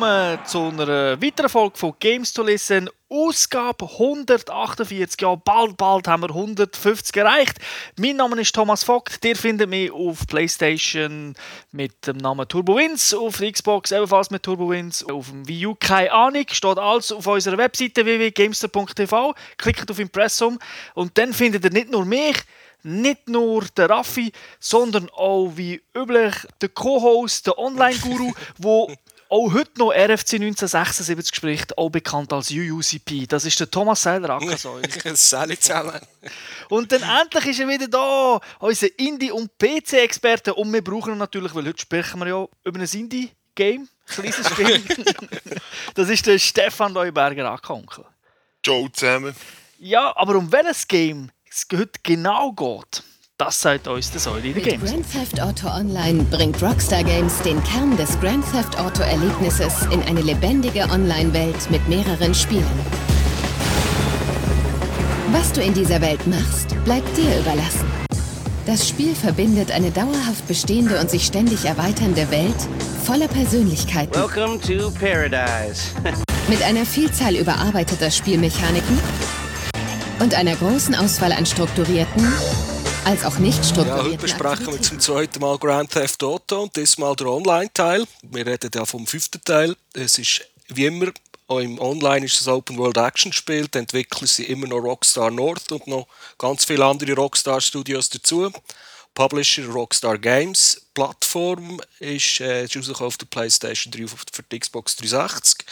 willkommen zu einer weiteren Folge von Games to Listen. Ausgabe 148. Ja, bald, bald haben wir 150 erreicht. Mein Name ist Thomas Vogt. Ihr findet mich auf PlayStation mit dem Namen TurboWins, auf der Xbox ebenfalls mit TurboWins, auf dem Wii U keine Ahnung. Steht alles auf unserer Webseite www.gamester.tv. Klickt auf Impressum und dann findet ihr nicht nur mich, nicht nur der Raffi, sondern auch wie üblich der Co-Host, der Online-Guru, wo auch heute noch RFC 1976 spricht, auch bekannt als UUCP. Das ist der Thomas Seiler Ackersäule. Salut zusammen. Und dann endlich ist er wieder da, unser Indie- und PC-Experte. Und wir brauchen ihn natürlich, weil heute sprechen wir ja über ein Indie-Game, kleines Spiel. das ist der Stefan Leuberger Ackeronkel. Ciao zusammen. Ja, aber um welches Game es heute genau geht, das sagt uns der Säule Mit Games. Grand Theft Auto Online bringt Rockstar Games den Kern des Grand Theft Auto Erlebnisses in eine lebendige Online-Welt mit mehreren Spielen. Was du in dieser Welt machst, bleibt dir überlassen. Das Spiel verbindet eine dauerhaft bestehende und sich ständig erweiternde Welt voller Persönlichkeiten Welcome to paradise. mit einer Vielzahl überarbeiteter Spielmechaniken und einer großen Auswahl an strukturierten als auch nicht Ja, strukturierten heute besprechen wir zum zweiten Mal Grand Theft Auto und diesmal der Online-Teil. Wir reden ja vom fünften Teil. Es ist wie immer, auch im Online ist es ein Open-World-Action-Spiel. Die Entwickler sind immer noch Rockstar North und noch ganz viele andere Rockstar-Studios dazu. Publisher Rockstar Games. Plattform ist, äh, ist auf der PlayStation 3 und für die Xbox 360.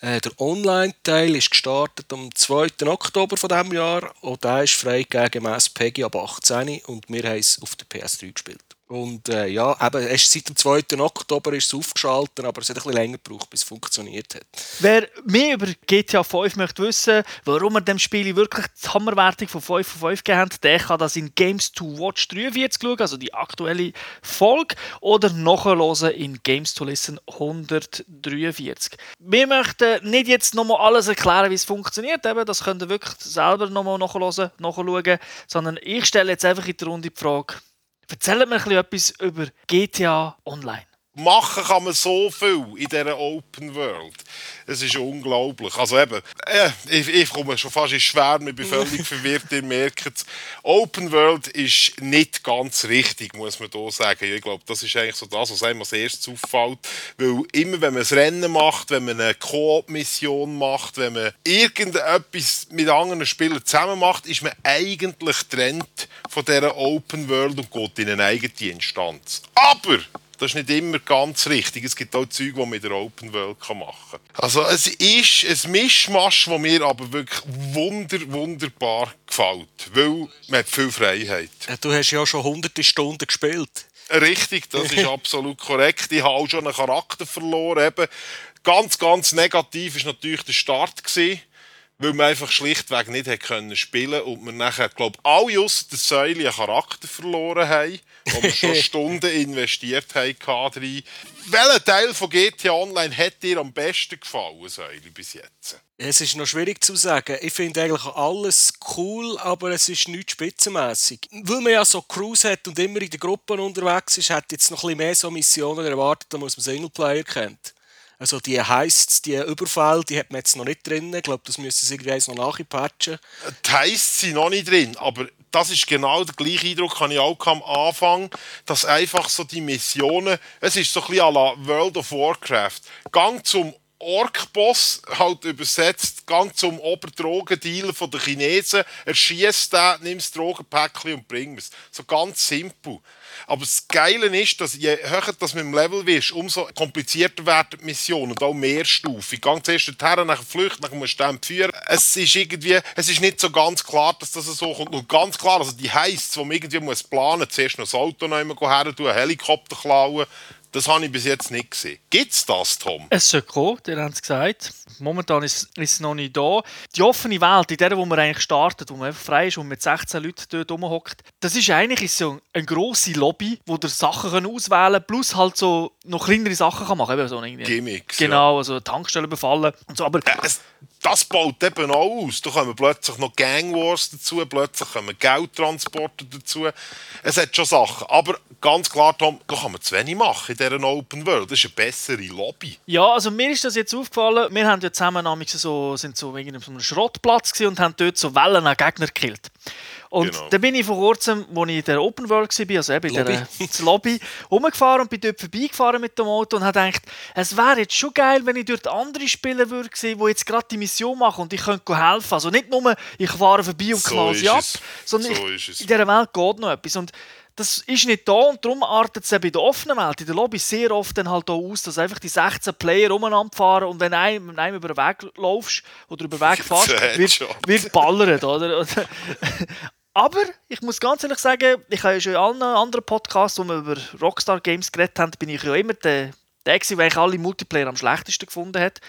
Äh, der Online-Teil ist gestartet am 2. Oktober von diesem Jahr und der ist freigegeben gemäss PEGI ab 18 und wir haben es auf der PS3 gespielt. Und äh, ja, eben, erst seit dem 2. Oktober ist es aufgeschaltet, aber es hat ein bisschen länger gebraucht, bis es funktioniert hat. Wer mehr über GTA 5 möchte wissen, warum wir dem Spiel wirklich die Hammerwertung von 5 von 5 gegeben haben, der kann das in Games to Watch 43 schauen, also die aktuelle Folge, oder nachhören in Games to Listen 143. Wir möchten nicht jetzt nochmal alles erklären, wie es funktioniert, eben, das könnt ihr wirklich selber nochmal nachhören, nachschauen, sondern ich stelle jetzt einfach in die Runde die Frage, erzählt mir ein bisschen etwas über GTA Online. Machen kann man so viel in dieser Open World. Es ist unglaublich. Also eben, äh, ich, ich komme schon fast ins Schwärmen, ich bin völlig verwirrt, ihr merkt es. Open World ist nicht ganz richtig, muss man hier sagen. Ich glaube, das ist eigentlich so das, was einem als erstes auffällt. Weil immer, wenn man ein Rennen macht, wenn man eine Koop-Mission macht, wenn man irgendetwas mit anderen Spielern zusammen macht, ist man eigentlich getrennt von dieser Open World und geht in eine eigene Instanz. Aber das ist nicht immer ganz richtig. Es gibt auch Zeug, die man in der Open World machen kann. Also es ist ein Mischmasch, das mir aber wirklich wunder, wunderbar gefällt. Weil man hat viel Freiheit. Du hast ja schon hunderte Stunden gespielt. Richtig, das ist absolut korrekt. Ich habe auch schon einen Charakter verloren. Eben. Ganz, ganz negativ war natürlich der Start. Gewesen, weil man einfach schlichtweg nicht hat können spielen und wir nachher, glaube ich, alle ausser der Säule einen Charakter verloren haben, wo wir schon Stunden investiert haben. Drin. Welcher Teil von GTA Online hat dir am besten gefallen, Säule, bis jetzt? Es ist noch schwierig zu sagen. Ich finde eigentlich alles cool, aber es ist nicht spitzenmäßig. Weil man ja so Cruise hat und immer in den Gruppen unterwegs ist, hat jetzt noch ein bisschen mehr so Missionen erwartet, muss man Singleplayer kennt. Also die Heists, die Überfall, die hat man jetzt noch nicht drin. Ich glaube, das müssen sie irgendwie noch nachpatchen. Die heisst sie noch nicht drin, aber das ist genau der gleiche Eindruck, habe ich auch am Anfang, dass einfach so die Missionen, es ist so ein bisschen à la World of Warcraft. Gang zum Ork-Boss, halt übersetzt, gang zum Oberdrogendealer den Chinesen, erschießt den, nimm das Drogenpäckchen und bring es. So ganz simpel. Aber das Geile ist, dass je höher das mit dem Level wirst, umso komplizierter werden die Missionen und auch mehrstufig. Gang zuerst dorthin, nachher Flucht, musst du den führen. Es ist irgendwie, es ist nicht so ganz klar, dass das so kommt. Und ganz klar, also die heisst, wo man irgendwie muss planen, zuerst noch das Auto noch her einen Helikopter klauen, das habe ich bis jetzt nicht gesehen. Gibt es das, Tom? Es soll kommen, ihr habt es gesagt. Momentan ist, ist es noch nicht da. Die offene Welt, in der wo man eigentlich startet, wo man einfach frei ist und mit 16 Leuten dort rumhockt, das ist eigentlich ist so eine grosse Lobby, wo ihr Sachen auswählen kann, plus halt so noch kleinere Sachen kann machen kann. So. Gimmicks, Genau, also Tankstellen befallen und so. Aber Äh, es, das baut eben auch aus. Da kommen plötzlich noch Gang Wars dazu, plötzlich kommen Geldtransporte dazu. Es hat schon Sachen. Aber ganz klar, Tom, da kann man zu wenig machen in dieser Open World. Das ist eine bessere Lobby. Ja, also mir ist das jetzt aufgefallen. Wir haben ja zusammen so, sind so auf einem Schrottplatz und haben dort so Wellen an Gegner gekillt. Und Genau. da bin ich vor kurzem, als ich in der Open World war, also eben in der zur Lobby, rumgefahren und bin dort vorbeigefahren mit dem Auto und habe gedacht, es wäre jetzt schon geil, wenn ich dort andere Spieler würde sehen, die jetzt gerade die Mission machen und ich könnte helfen. Also nicht nur, ich fahre vorbei und So knall sie ab, sondern So ich, in dieser Welt geht noch etwas. Und das ist nicht da und darum artet es eben in der offenen Welt, in der Lobby sehr oft dann halt auch aus, dass einfach die 16 Player umeinander fahren und wenn einem, wenn einem über den Weg laufst oder über den Weg fährst, wird, wird ballert, oder? Aber ich muss ganz ehrlich sagen, ich habe ja schon in allen anderen Podcasts, wo wir über Rockstar Games geredet haben, bin ich ja immer der, der gewesen, der alle Multiplayer am schlechtesten gefunden hat.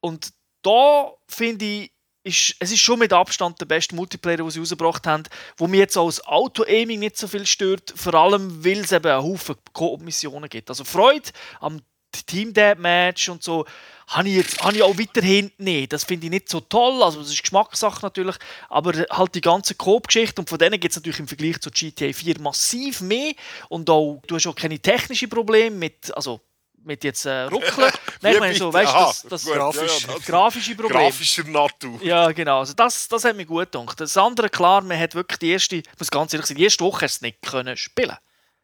Und da finde ich, ist, es ist schon mit Abstand der beste Multiplayer, den sie rausgebracht haben, wo mir jetzt als Auto-Aiming nicht so viel stört, vor allem weil es eben einen Haufen Koop-Missionen gibt. Also Freude am Team Deathmatch und so habe ich jetzt habe ich auch weiterhin nicht. Das finde ich nicht so toll, also das ist Geschmackssache natürlich, aber halt die ganze Coop-Geschichte und von denen gibt es natürlich im Vergleich zu GTA 4 massiv mehr und auch, du hast auch keine technischen Probleme mit, also mit jetzt äh, Ruckeln. Nein, ich meine so, weißt du, das, das gut, grafisch- das- grafische Probleme. Grafischer Natur. Ja, genau. Also das, das hat mir gut gedacht. Das andere, klar, man hat wirklich die erste, muss ganz ehrlich sagen, die erste Woche nicht können spielen.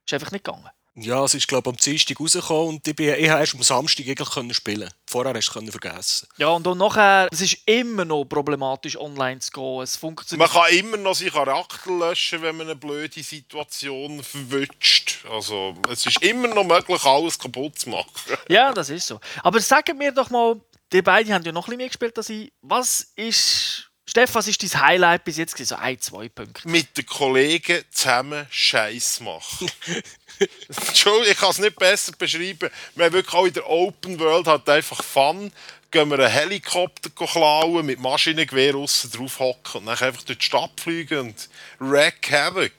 Ist einfach nicht gegangen. Ja, es ist glaube ich am Dienstag rausgekommen und ich, bin, ich habe erst am Samstag eigentlich können spielen. Vorher hast du können vergessen. Ja, und dann nachher, es ist immer noch problematisch, online zu gehen. Es Man funktioniert. kann immer noch seinen Charakter löschen, wenn man eine blöde Situation verwünscht. Also, es ist immer noch möglich, alles kaputt zu machen. Ja, das ist so. Aber sag mir doch mal, die beiden haben ja noch ein bisschen mehr gespielt als ich. Was ist, Steff, was ist dein Highlight bis jetzt? So ein, zwei Punkte. Mit den Kollegen zusammen Scheiß machen. Entschuldigung, ich kann es nicht besser beschreiben. Wir haben wirklich auch in der Open World halt einfach Fun. Gehen wir einen Helikopter klauen, mit Maschinengewehr aussen drauf hocken und dann einfach durch die Stadt fliegen und wreck havoc.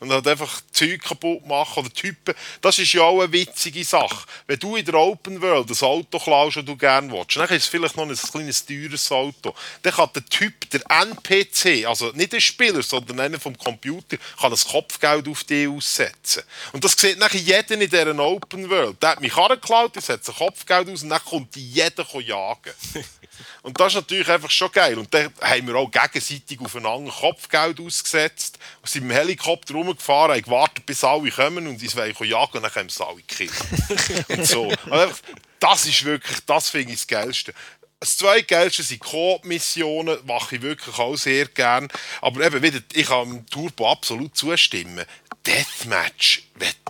Und halt einfach Zeug kaputt machen oder Typen. Das ist ja auch eine witzige Sache. Wenn du in der Open World ein Auto klaust, das du gerne willst, dann ist es vielleicht noch ein kleines teures Auto. Dann kann der Typ, der NPC, also nicht der Spieler, sondern einer vom Computer, kann das Kopfgeld auf dich aussetzen. Und das sieht nachher jeder in dieser Open World. Der hat mich der setzt ein Kopfgeld aus und dann kommt jeder jagen. Und das ist natürlich einfach schon geil. Und dann haben wir auch gegenseitig aufeinander Kopfgeld ausgesetzt und sind mit dem Helikopter rumgefahren, haben gewartet, bis alle kommen und uns wollen jagen und dann können sie alle killen. und so. Also das ist wirklich, das finde ich das Geilste. Das zweitgeilste sind Coop-Missionen, mache ich wirklich auch sehr gern. Aber eben wieder, ich kann dem Turbo absolut zustimmen. Deathmatch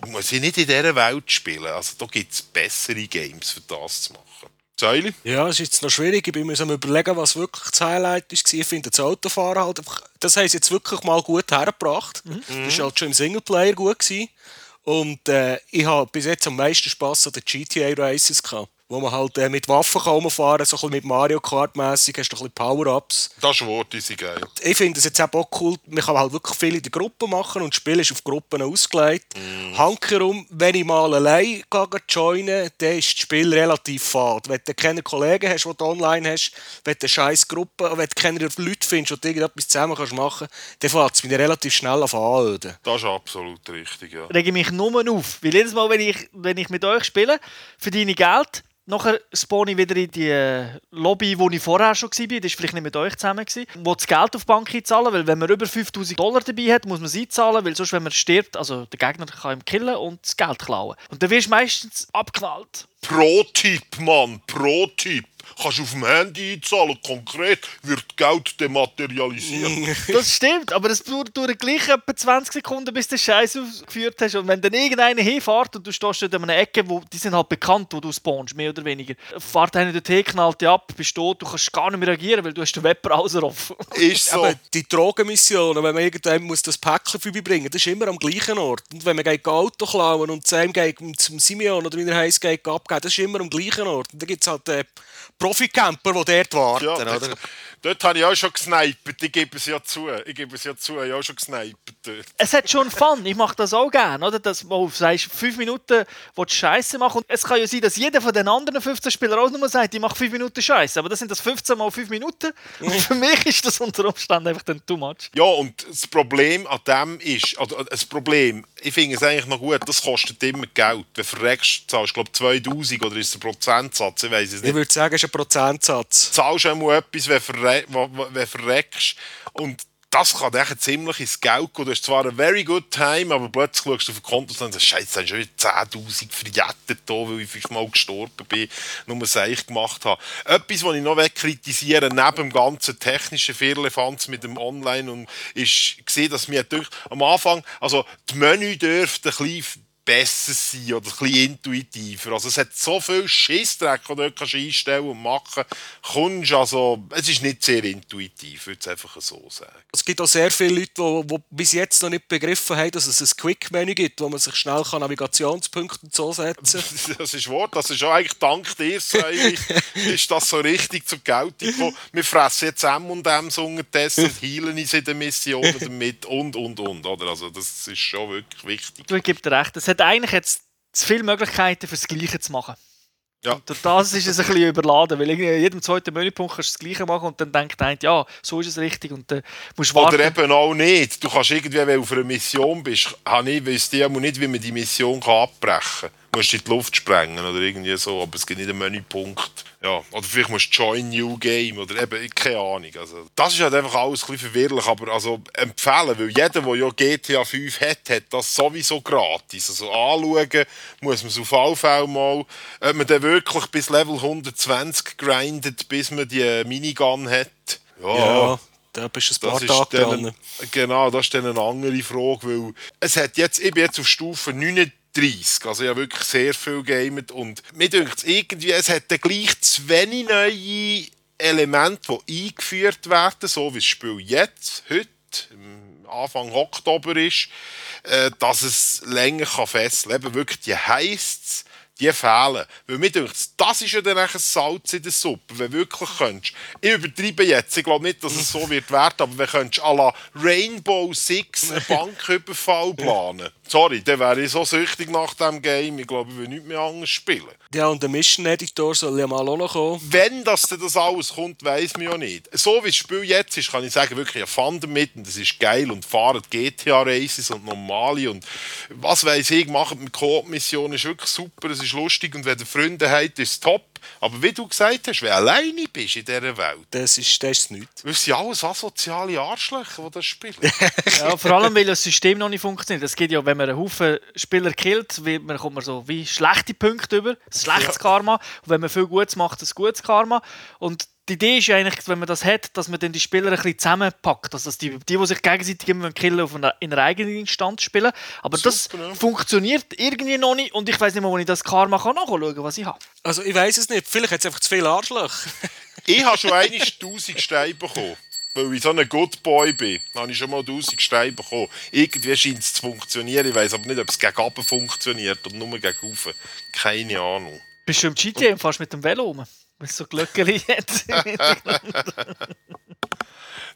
muss ich nicht in dieser Welt spielen. Also da gibt es bessere Games für das zu machen. Säuli? Ja, es ist jetzt noch schwierig. Ich bin mir so am überlegen, was wirklich das Highlight war. Ich finde das Autofahren halt einfach, das haben sie jetzt wirklich mal gut hergebracht. Das war halt schon im Singleplayer gut. Gewesen. Und äh, ich habe bis jetzt am meisten Spass an den GTA Races gehabt. Wo man halt äh, mit Waffen kann rumfahren kann, so ein bisschen mit Mario Kart mässig, hast du ein bisschen Power-Ups. Das Wort ist geil. ich finde es jetzt auch cool, man kann halt wirklich viel in der Gruppe machen und das Spiel ist auf Gruppen ausgelegt. Hankerum, wenn ich mal allein gehe joinen, dann ist das Spiel relativ fad. Wenn du keine Kollegen hast, die du online hast, wenn du eine scheiß Gruppe, wenn du keine Leute findest, die irgendetwas zusammen kannst machen dann fällt es mir relativ schnell auf anöden. Das ist absolut richtig, ja. rege ich mich nur auf. Weil jedes Mal, wenn ich, wenn ich mit euch spiele, verdiene ich Geld. Nachher spawne ich wieder in die äh, Lobby, wo ich vorher schon war. Das war vielleicht nicht mit euch zusammen. Wo das Geld auf die Bank einzahlen. Weil wenn man über 5000 Dollar dabei hat, muss man es einzahlen. Weil sonst, wenn man stirbt, also der Gegner kann ihm killen und das Geld klauen. Und dann wirst du meistens abgeknallt. Pro-Tipp, Mann, Pro-Tipp. Kannst du auf dem Handy einzahlen, konkret wird Geld dematerialisiert. Das stimmt, aber es dauert, gleich etwa 20 Sekunden, bis du den Scheiß ausgeführt hast. Und wenn dann irgendeiner hinfährt und du stehst in einer Ecke, wo die sind halt bekannt, wo du spawnst, mehr oder weniger. Fährt einer dort hin, knallt dich ab, bist tot, du kannst gar nicht mehr reagieren, weil du hast den Webbrowser offen. ist so. Aber die Drogenmissionen, wenn man irgendwann muss das Päckchen vorbeibringen das ist immer am gleichen Ort. Und wenn man geht Auto klauen und zu einem geht, zum Simeon oder wie er heisst, geht abgeben, das ist immer am gleichen Ort. Und da gibt es halt äh, Profi-Camper, die dort warten, Ja, oder? das, dort habe ich auch schon gesnipert, ich gebe es ja zu. Ich gebe es ja zu, ich habe auch schon gesnipert dort. es hat schon Fun. Ich mache das auch gerne, oder? Dass wo du sagst, fünf Minuten willst du Scheiße machen. Und es kann ja sein, dass jeder von den anderen 15 Spielern auch nur sagt, ich mache fünf Minuten Scheiße. Aber das sind das 15 mal fünf Minuten. Und für mich ist das unter Umständen einfach dann too much. Ja, und das Problem an dem ist, also das Problem, ich finde es eigentlich noch gut, das kostet immer Geld. Wenn du verreckst, zahlst du glaube 2000 oder ist es ein Prozentsatz, ich weiß es Ich nicht. würde sagen, es ist ein Prozentsatz. zahlst du einmal etwas, wenn verre wenn verreckst. Und das kann echt ziemlich ins Geld gehen. Du hast zwar einen very good time, aber plötzlich schaust du auf den Konto und sagst, Scheiße, da hast schon wieder 10'000 verjettet, weil ich fünfmal gestorben bin, nur was ich gemacht habe. Etwas, was ich noch kritisieren neben dem ganzen technischen Firlefanz mit dem Online, und ist gesehen, dass mir am Anfang, also die Menü dürfte ein bisschen besser sein oder ein bisschen intuitiver. Also es hat so viel Schissdreck, den du dort kannst einstellen und machen kannst. Also, es ist nicht sehr intuitiv, würde ich einfach so sagen. Es gibt auch sehr viele Leute, die, die bis jetzt noch nicht begriffen haben, dass es ein Quick-Menü gibt, wo man sich schnell kann Navigationspunkte und so setzen kann. Das ist Wort, das ist auch eigentlich dank dir, ist das so richtig zur Geltung gekommen. Wir fressen jetzt M&M's unterdessen und heilen uns in den Missionen damit und, und, und. Oder? Also das ist schon wirklich wichtig. Du, dir recht. Es hat eigentlich jetzt zu viele Möglichkeiten, fürs Gleiche zu machen. Ja. Und durch das ist es ein bisschen überladen, weil in jedem zweiten Menüpunkt kannst du das Gleiche machen und dann denkt einer, ja, so ist es richtig und dann musst du warten. Oder eben auch nicht. Du kannst irgendwie, wenn du auf einer Mission bist, habe ich, weiss einmal nicht, wie man die Mission kann abbrechen kann. Du musst in die Luft sprengen oder irgendwie so, aber es gibt nicht einen Menüpunkt. Ja, oder vielleicht musst du Join New Game oder eben, keine Ahnung. Also, das ist halt einfach alles ein bisschen verwirrlich, aber also empfehlen, weil jeder, der ja GTA 5 hat, hat das sowieso gratis. Also anschauen muss man es auf alle Fälle mal. Ob man dann wirklich bis Level 120 grindet, bis man die Minigun hat. Ja, da bist du ein paar Das Tage dran. genau, das ist dann eine andere Frage, weil es hat jetzt, ich bin jetzt auf Stufe 39, also habe wirklich sehr viel gamet und mir denkt irgendwie, es hat dann gleich zu wenig neue Elemente, die eingeführt werden, so wie das Spiel jetzt, heute, Anfang Oktober ist, äh, dass es länger kann fesseln kann. Eben wirklich die Heists, die fehlen. Weil mir denkt, das ist ja dann ein Salz in der Suppe, wenn du wirklich könntest. Ich übertreibe jetzt, ich glaube nicht, dass es so wird werden, aber wenn könntest à la Rainbow Six einen Banküberfall planen. Sorry, dann wäre ich so süchtig nach dem Game, ich glaube, ich will nicht mehr anders spielen. Ja, und der Mission Editor soll ja mal auch noch kommen. Wenn das, denn das alles kommt, weiß man ja nicht. So wie das Spiel jetzt ist, kann ich sagen, wirklich ein Fun damit und das ist geil und fahren GTA-Races und normale und was weiß ich, machen mit Koop-Missionen ist wirklich super, es ist lustig und wenn du Freunde habt, ist es top. Aber wie du gesagt hast, wenn du alleine bist in dieser Welt, Das ist, das ist nichts. das sind alles asoziale Arschlöcher, die das spielen. Ja, vor allem, weil das System noch nicht funktioniert. Es geht ja, wenn man einen Haufen Spieler killt, wird man, kommt man so wie schlechte Punkte über, ein schlechtes Karma. Und wenn man viel Gutes macht, ein gutes Karma. Und die Idee ist ja eigentlich, wenn man das hat, dass man dann die Spieler ein bisschen zusammenpackt. Also, dass die, die, die sich gegenseitig immer killen, auf einer, in einer eigenen Instanz spielen. Aber das Super, ja. funktioniert irgendwie noch nicht. Und ich weiß nicht mal, wo ich das Karma kann nachschauen kann, was ich habe. Also ich weiß es nicht, vielleicht hat es einfach zu viele Arschlöcher. Ich habe schon einmal 1000 Steine bekommen. Weil ich so ein Good Boy bin, dann habe ich schon mal 1000 Steine bekommen. Irgendwie scheint es zu funktionieren. Ich weiß aber nicht, ob es gegen oben funktioniert oder nur gegen oben. Keine Ahnung. Bist du im GTA und fährst mit dem Velo rum? Es so Glöckchen hat.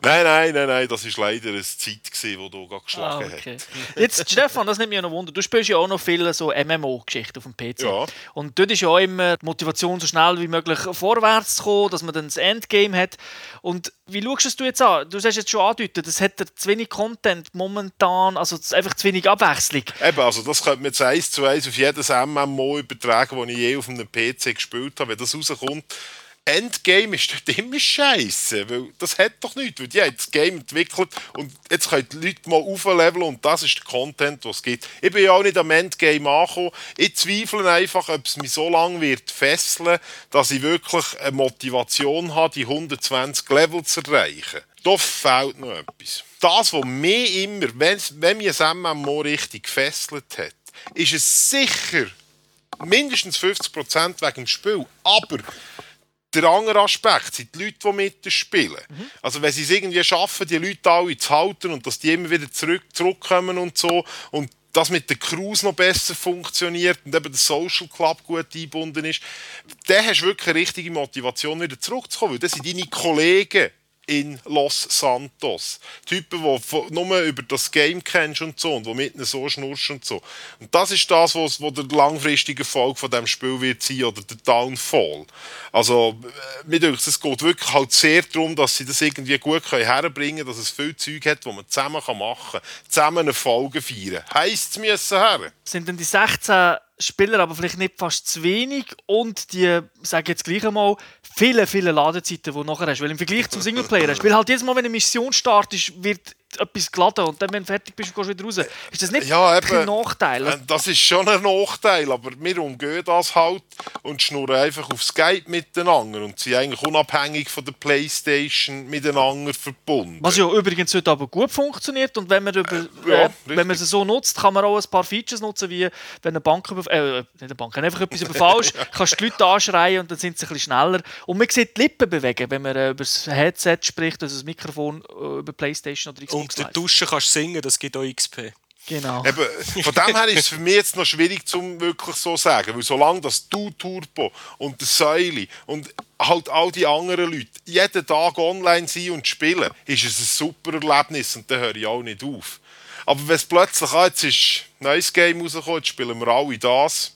Nein, nein, nein, nein, das war leider eine Zeit, gewesen, wo du Ah, geschlagen okay. hast. Jetzt, Stefan, das nimmt mich noch Wunder. Du spielst ja auch noch viele so MMO-Geschichten auf dem PC. Ja. Und dort ist ja auch immer die Motivation, so schnell wie möglich vorwärts zu kommen, dass man dann das Endgame hat. Und wie schaust du jetzt an? Du hast jetzt schon angedeutet, es hat zu wenig Content momentan, also einfach zu wenig Abwechslung. Eben, also das könnte man jetzt eins zu eins auf jedes MMO übertragen, das ich je auf einem PC gespielt habe. Wenn das rauskommt, Endgame ist immer scheiße, weil das hat doch nichts, weil die haben das Game entwickelt und jetzt können die Leute mal aufleveln und das ist der Content, was es gibt. Ich bin ja auch nicht am Endgame angekommen. Ich zweifle einfach, ob es mich so lange wird fesseln, dass ich wirklich eine Motivation habe, die 120 Level zu erreichen. Da fehlt noch etwas. Das, was mich immer, wenn, wenn mich ein MMO richtig gefesselt hat, ist es sicher mindestens 50% wegen dem Spiel, aber der andere Aspekt sind die Leute, die mitspielen. Also wenn sie es irgendwie schaffen, die Leute alle zu halten und dass die immer wieder zurück, zurückkommen und so und das mit der Cruise noch besser funktioniert und eben der Social Club gut eingebunden ist, dann hast du wirklich eine richtige Motivation, wieder zurückzukommen, weil das sind deine Kollegen in Los Santos. Typen, die nur über das Game kennst und so und die mit ihnen so schnurst und so. Und das ist das, was, was der langfristige Erfolg von dem Spiel wird sein oder der Downfall. Also, äh, mir denke, es geht wirklich halt sehr darum, dass sie das irgendwie gut herbringen können, dass es viel Zeug hat, das man zusammen machen kann. Zusammen Erfolge feiern. Heisst es müssen her? Sind denn die 16 Spieler aber vielleicht nicht fast zu wenig und die, sage jetzt gleich einmal, viele, viele Ladezeiten, die du nachher hast. Weil im Vergleich zum Singleplayer hast, weil halt jedes Mal, wenn eine Mission startet, wird etwas geladen und dann, wenn du fertig bist, gehst du wieder raus. Ist das nicht ja, eben, ein Nachteil? Äh, das ist schon ein Nachteil, aber wir umgehen das halt und schnurren einfach auf Skype miteinander und sind eigentlich unabhängig von der Playstation miteinander verbunden. Was ja übrigens heute aber gut funktioniert und wenn man, über, äh, ja, äh, wenn man es so nutzt, kann man auch ein paar Features nutzen, wie wenn eine Bank, über, äh, nicht eine Bank, einfach etwas überfallst, kannst du die Leute anschreien und dann sind sie ein bisschen schneller. Und man sieht die Lippen bewegen, wenn man äh, über das Headset spricht, also das Mikrofon äh, über Playstation oder Xbox und der Duschen kannst du singen, das gibt auch XP. Genau. Eben, von dem her ist es für mich jetzt noch schwierig zum wirklich so sagen, weil solange das Du Turbo und der Säule und halt all die anderen Leute jeden Tag online sind und spielen, ist es ein super Erlebnis und dann höre ich auch nicht auf. Aber wenn es plötzlich, ah, jetzt ist ein neues Game rausgekommen, jetzt spielen wir alle das,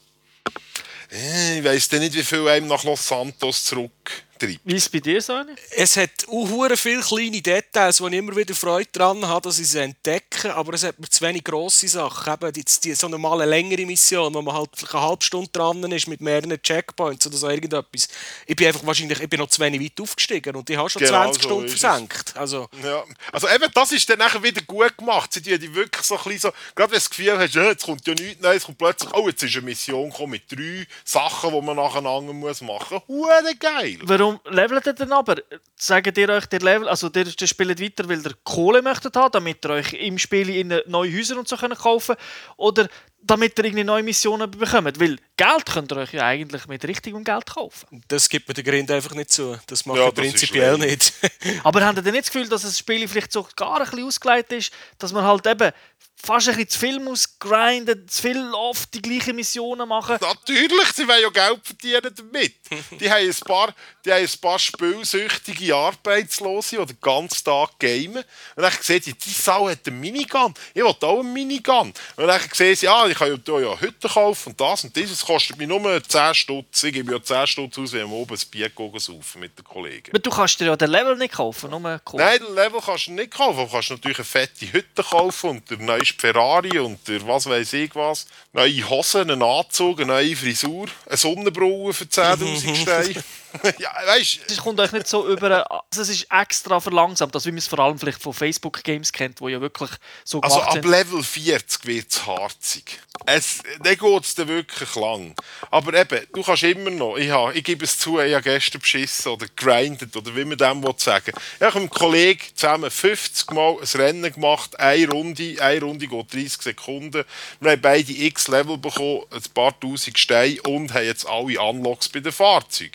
äh, ich weiss dann nicht, wie viel einem nach Los Santos zurück treibt. Wie ist es bei dir, Sonny? Es hat auch viele kleine Details, wo ich immer wieder Freude daran habe, dass ich sie entdecke, aber es hat mir zu wenig grosse Sachen. Eben die, die, so eine normale längere Mission, wo man halt eine halbe Stunde dran ist mit mehreren Checkpoints oder so irgendetwas. Ich bin einfach wahrscheinlich ich bin noch zu wenig weit aufgestiegen und ich habe schon genau 20 so Stunden versenkt. Also, ja. also eben, das ist dann nachher wieder gut gemacht. Sie die wirklich so ein bisschen so, gerade wenn du das Gefühl hast, ja, jetzt kommt ja nichts Neues, kommt plötzlich, oh, jetzt ist eine Mission mit drei Sachen, die man nacheinander muss machen muss. Hure geil! Warum Warum levelt ihr denn aber? Sagt ihr euch, der Level, also der, der spielt weiter, weil ihr Kohle möchtet haben, damit ihr euch im Spiel in neue Häuser und so können kaufen Oder damit ihr irgendwie neue Missionen bekommt? Weil Geld könnt ihr euch ja eigentlich mit richtigem Geld kaufen. Das gibt mir der Grind einfach nicht zu. Das mache ja, ich prinzipiell nicht. aber habt ihr denn nicht das Gefühl, dass das Spiel vielleicht so gar ein bisschen ausgelegt ist, dass man halt eben fast ein bisschen zu viel muss grinden, zu viel oft die gleichen Missionen machen. Natürlich, sie wollen ja Geld verdienen damit. die, haben ein paar, die haben ein paar spielsüchtige Arbeitslose, die den ganzen Tag gamen. Und dann sehen sie, die Sau hat einen Minigun. Ich will auch einen Minigun. Und dann sehen sie, ja, ich kann ja, ja Hütte kaufen und das und dieses kostet mir nur 10 Stutz. Ich gebe ja 10 Stutz aus, wenn wir oben ein Bier saufen mit den Kollegen. Aber du kannst dir ja den Level nicht kaufen, nur. Nein, den Level kannst du nicht kaufen. Du kannst natürlich eine fette Hütte kaufen und der neue Ferrari und der was weiß ich was. Neue Hosen, einen Anzug, eine neue Frisur, eine Sonnenbrille für 10'000 Steine. ja, weißt Es kommt euch nicht so über. Also es ist extra verlangsamt, also wie man es vor allem vielleicht von Facebook Games kennt, wo ja wirklich so Also ab sind. Level 40 wird es harzig. Es, dann geht es dann wirklich lang. Aber eben, du kannst immer noch, ich, habe, ich gebe es zu, ich habe gestern beschissen oder grindet oder wie man dem sagen will. Ich habe mit einem Kollegen zusammen 50 Mal ein Rennen gemacht, eine Runde, eine Runde geht 30 Sekunden. Wir haben beide x Level bekommen, ein paar tausend Steine und haben jetzt alle Unlocks bei den Fahrzeugen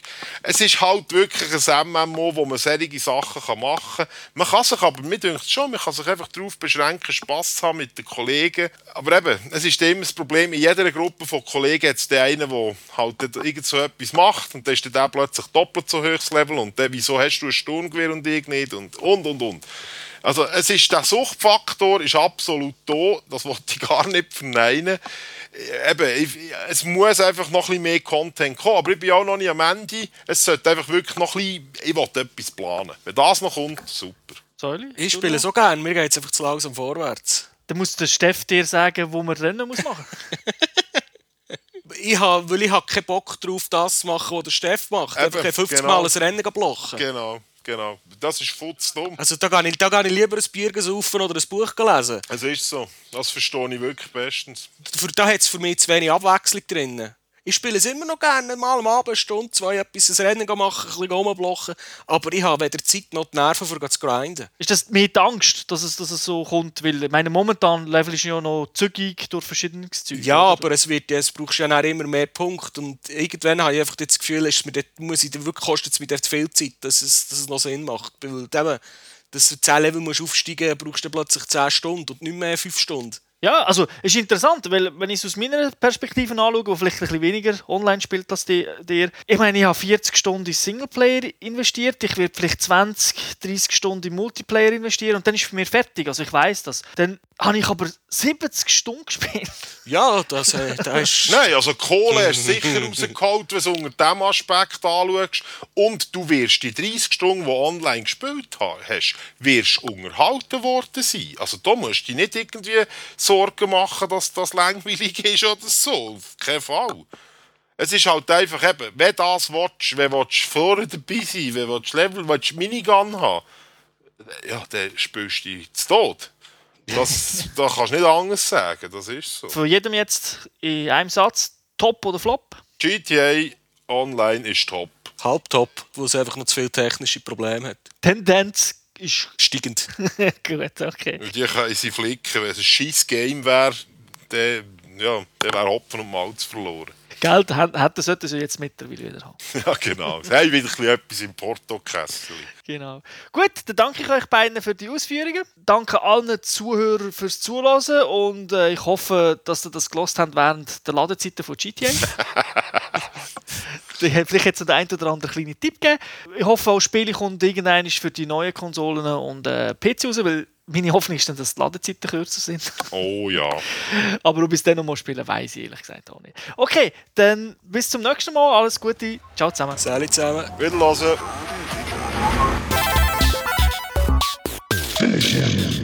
es ist halt wirklich ein MMO, wo man solche Sachen machen kann. Man kann sich aber, mir denkt schon, man kann sich einfach darauf beschränken, Spass zu haben mit den Kollegen. Aber eben, es ist immer das Problem, in jeder Gruppe von Kollegen hat es den einen, der halt irgend so etwas macht und dann ist der plötzlich doppelt so hohes Level und dann, wieso hast du ein Sturmgewehr und ich nicht und und und und. Also es ist, der Suchtfaktor ist absolut da, das wollte ich gar nicht verneinen eben, ich, es muss einfach noch ein bisschen mehr Content kommen. Aber ich bin auch noch nicht am Ende. Es sollte einfach wirklich noch ein bisschen, ich will etwas planen. Wenn das noch kommt, super. Sorry, ich spiele so gerne, mir geht es einfach zu langsam vorwärts. Dann muss der Steff dir sagen, wo man Rennen muss machen ich habe, weil ich habe keinen Bock drauf, das zu machen, was der Steff macht. Eben, einfach 50 genau. Mal ein Rennen blochen. Genau. Genau, das ist futzdumm. Also da gehe ich, da gehe ich lieber ein Bier saufen oder ein Buch lesen. Es ist so, das verstehe ich wirklich bestens. Da hat es für mich zu wenig Abwechslung drin. Ich spiele es immer noch gerne, mal am Abend, eine Stunde, zwei, etwas, ein Rennen machen, ein bisschen rumblochen. Aber ich habe weder Zeit noch die Nerven, um zu grinden. Ist das mehr die Angst, dass es, dass es so kommt? Weil, ich meine, momentan Level ist ja noch zügig durch verschiedene Zeug. Ja, oder? aber es, wird, es brauchst ja immer mehr Punkte. Und irgendwann habe ich einfach das Gefühl, ist mir muss ich, wirklich kostet es mir dort viel Zeit, dass es, dass es noch Sinn macht. Weil dass du 10 Level musst aufsteigen musst, brauchst du plötzlich 10 Stunden und nicht mehr 5 Stunden. Ja, also ist interessant, weil wenn ich es aus meiner Perspektive anschaue, wo vielleicht ein bisschen weniger online spielt als die, dir, ich meine, ich habe 40 Stunden in Singleplayer investiert, ich werde vielleicht 20, 30 Stunden in Multiplayer investieren und dann ist es für mich fertig, also ich weiß das. Dann habe ich aber 70 Stunden gespielt. Ja, das, äh, das ist... Nein, also Kohle hast du sicher rausgeholt, wenn du unter diesem Aspekt anschaust. Und du wirst die 30 Stunden, die du online gespielt hast, wirst unterhalten worden sein. Also da musst du dir nicht irgendwie Sorgen machen, dass das langweilig ist oder so. Auf keinen Fall. Es ist halt einfach eben, wenn das willst, wenn du vorne dabei sein wenn du Level, willst, Minigun haben ja, dann spielst du dich zu Tod. Das, da kannst du nicht anders sagen, das ist so. Von jedem jetzt in einem Satz, Top oder Flop? GTA Online ist top. Halbtop, wo es einfach noch zu viele technische Probleme hat. Tendenz ist Steigend. gut, okay. Und die können sie flicken. Wenn es ein scheiß Game wäre, dann ja, dann wäre Hopfen und Malz verloren. Geld hätten sollten sie jetzt mittlerweile wieder haben. Ja, genau. Sie haben wieder ein bisschen etwas im Portokessel. Genau. Gut, dann danke ich euch beiden für die Ausführungen. Danke allen Zuhörern fürs Zuhören und äh, ich hoffe, dass ihr das gelost habt während der Ladezeiten von GTA. vielleicht jetzt der ein oder anderen kleinen Tipp gegeben. Ich hoffe, auch Spiele kommt irgendein für die neuen Konsolen und äh, PC raus, weil meine Hoffnung ist dann, dass die Ladezeiten kürzer sind. Oh ja. Aber ob ich es dann nochmal spielen weiß ich ehrlich gesagt auch nicht. Okay, dann bis zum nächsten Mal. Alles Gute. Ciao zusammen. Sali zusammen. Wiederhören. Finish.